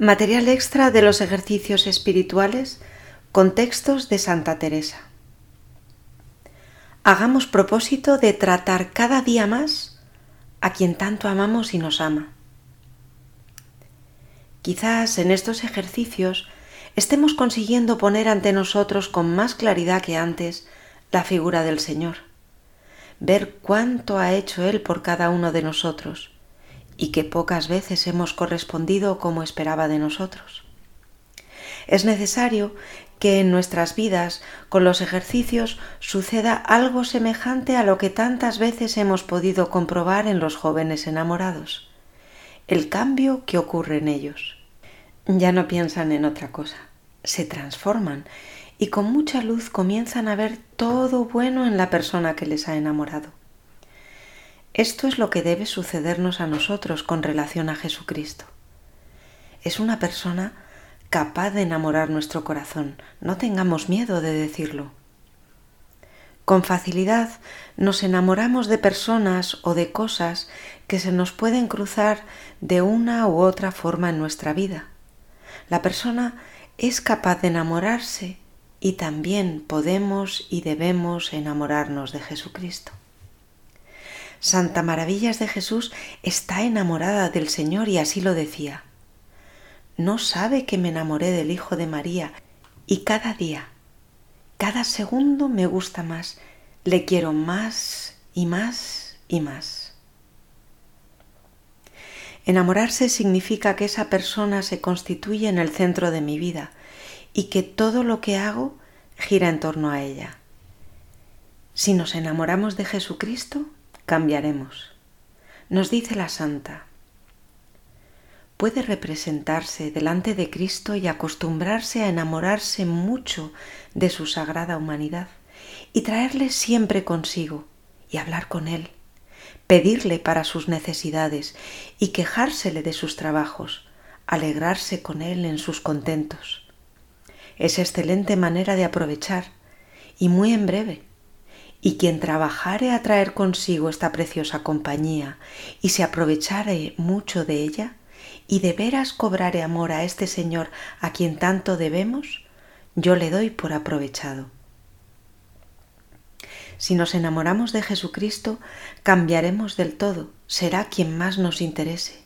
Material extra de los ejercicios espirituales con textos de Santa Teresa. Hagamos propósito de tratar cada día más a quien tanto amamos y nos ama. Quizás en estos ejercicios estemos consiguiendo poner ante nosotros con más claridad que antes la figura del Señor, ver cuánto ha hecho Él por cada uno de nosotros y que pocas veces hemos correspondido como esperaba de nosotros. Es necesario que en nuestras vidas, con los ejercicios, suceda algo semejante a lo que tantas veces hemos podido comprobar en los jóvenes enamorados, el cambio que ocurre en ellos. Ya no piensan en otra cosa, se transforman y con mucha luz comienzan a ver todo bueno en la persona que les ha enamorado. Esto es lo que debe sucedernos a nosotros con relación a Jesucristo. Es una persona capaz de enamorar nuestro corazón. No tengamos miedo de decirlo. Con facilidad nos enamoramos de personas o de cosas que se nos pueden cruzar de una u otra forma en nuestra vida. La persona es capaz de enamorarse y también podemos y debemos enamorarnos de Jesucristo. Santa Maravillas de Jesús está enamorada del Señor y así lo decía. No sabe que me enamoré del Hijo de María y cada día, cada segundo me gusta más, le quiero más y más y más. Enamorarse significa que esa persona se constituye en el centro de mi vida y que todo lo que hago gira en torno a ella. Si nos enamoramos de Jesucristo, cambiaremos. Nos dice la santa, puede representarse delante de Cristo y acostumbrarse a enamorarse mucho de su sagrada humanidad y traerle siempre consigo y hablar con él, pedirle para sus necesidades y quejársele de sus trabajos, alegrarse con él en sus contentos. Es excelente manera de aprovechar y muy en breve y quien trabajare a traer consigo esta preciosa compañía y se aprovechare mucho de ella, y de veras cobrare amor a este Señor a quien tanto debemos, yo le doy por aprovechado. Si nos enamoramos de Jesucristo, cambiaremos del todo, será quien más nos interese.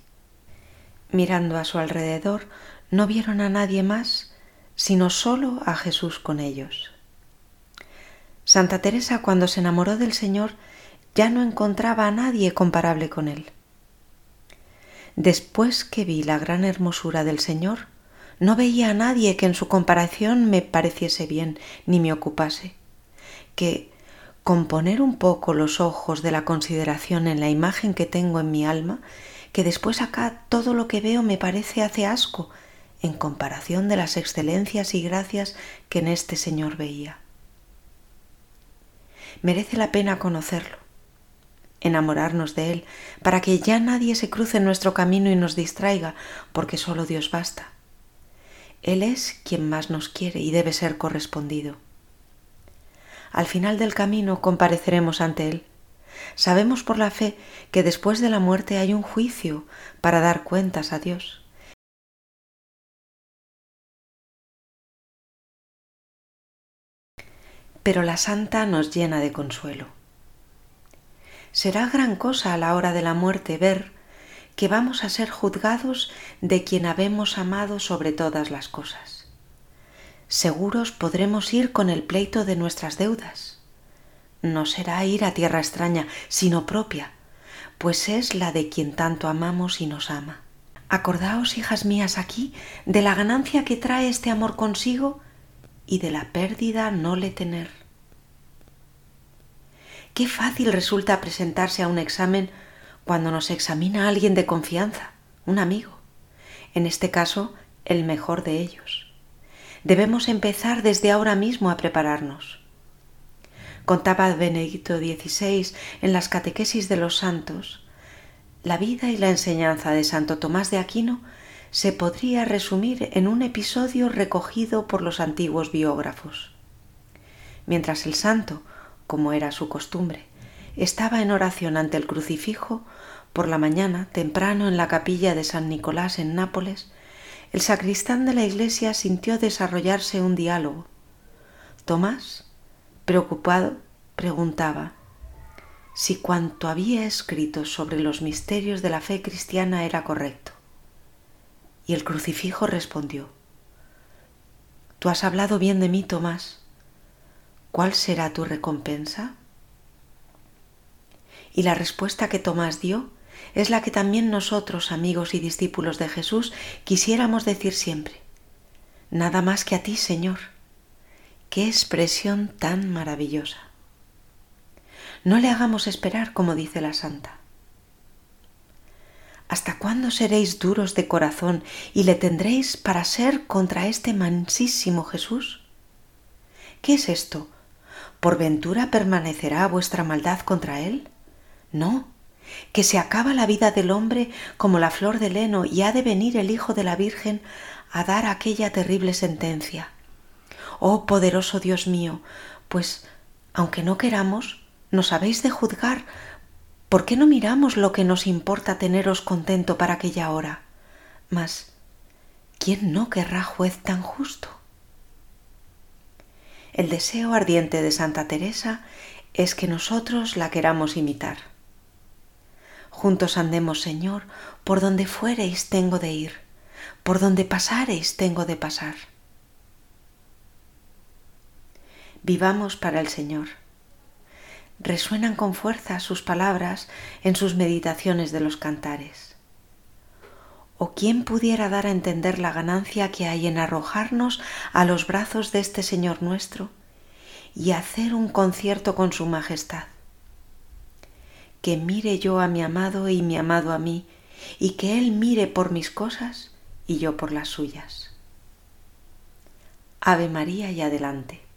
Mirando a su alrededor, no vieron a nadie más, sino sólo a Jesús con ellos. Santa Teresa cuando se enamoró del Señor ya no encontraba a nadie comparable con él. Después que vi la gran hermosura del Señor, no veía a nadie que en su comparación me pareciese bien ni me ocupase, que con poner un poco los ojos de la consideración en la imagen que tengo en mi alma, que después acá todo lo que veo me parece hace asco en comparación de las excelencias y gracias que en este Señor veía merece la pena conocerlo, enamorarnos de Él, para que ya nadie se cruce en nuestro camino y nos distraiga, porque solo Dios basta. Él es quien más nos quiere y debe ser correspondido. Al final del camino compareceremos ante Él. Sabemos por la fe que después de la muerte hay un juicio para dar cuentas a Dios. Pero la santa nos llena de consuelo. Será gran cosa a la hora de la muerte ver que vamos a ser juzgados de quien habemos amado sobre todas las cosas. Seguros podremos ir con el pleito de nuestras deudas. No será ir a tierra extraña, sino propia, pues es la de quien tanto amamos y nos ama. Acordaos, hijas mías, aquí de la ganancia que trae este amor consigo y de la pérdida no le tener. Qué fácil resulta presentarse a un examen cuando nos examina alguien de confianza, un amigo, en este caso el mejor de ellos. Debemos empezar desde ahora mismo a prepararnos. Contaba Benedicto XVI en las catequesis de los santos, la vida y la enseñanza de Santo Tomás de Aquino se podría resumir en un episodio recogido por los antiguos biógrafos. Mientras el santo, como era su costumbre, estaba en oración ante el crucifijo, por la mañana, temprano en la capilla de San Nicolás en Nápoles, el sacristán de la iglesia sintió desarrollarse un diálogo. Tomás, preocupado, preguntaba si cuanto había escrito sobre los misterios de la fe cristiana era correcto. Y el crucifijo respondió, Tú has hablado bien de mí, Tomás. ¿Cuál será tu recompensa? Y la respuesta que Tomás dio es la que también nosotros, amigos y discípulos de Jesús, quisiéramos decir siempre. Nada más que a ti, Señor. Qué expresión tan maravillosa. No le hagamos esperar, como dice la santa. ¿Hasta cuándo seréis duros de corazón y le tendréis para ser contra este mansísimo Jesús? ¿Qué es esto? ¿Por ventura permanecerá vuestra maldad contra él? No, que se acaba la vida del hombre como la flor del heno y ha de venir el Hijo de la Virgen a dar aquella terrible sentencia. Oh poderoso Dios mío, pues, aunque no queramos, nos habéis de juzgar. ¿Por qué no miramos lo que nos importa teneros contento para aquella hora? Mas, ¿quién no querrá juez tan justo? El deseo ardiente de Santa Teresa es que nosotros la queramos imitar. Juntos andemos, Señor, por donde fuereis tengo de ir, por donde pasareis tengo de pasar. Vivamos para el Señor resuenan con fuerza sus palabras en sus meditaciones de los cantares. ¿O quién pudiera dar a entender la ganancia que hay en arrojarnos a los brazos de este Señor nuestro y hacer un concierto con su majestad? Que mire yo a mi amado y mi amado a mí, y que Él mire por mis cosas y yo por las suyas. Ave María y adelante.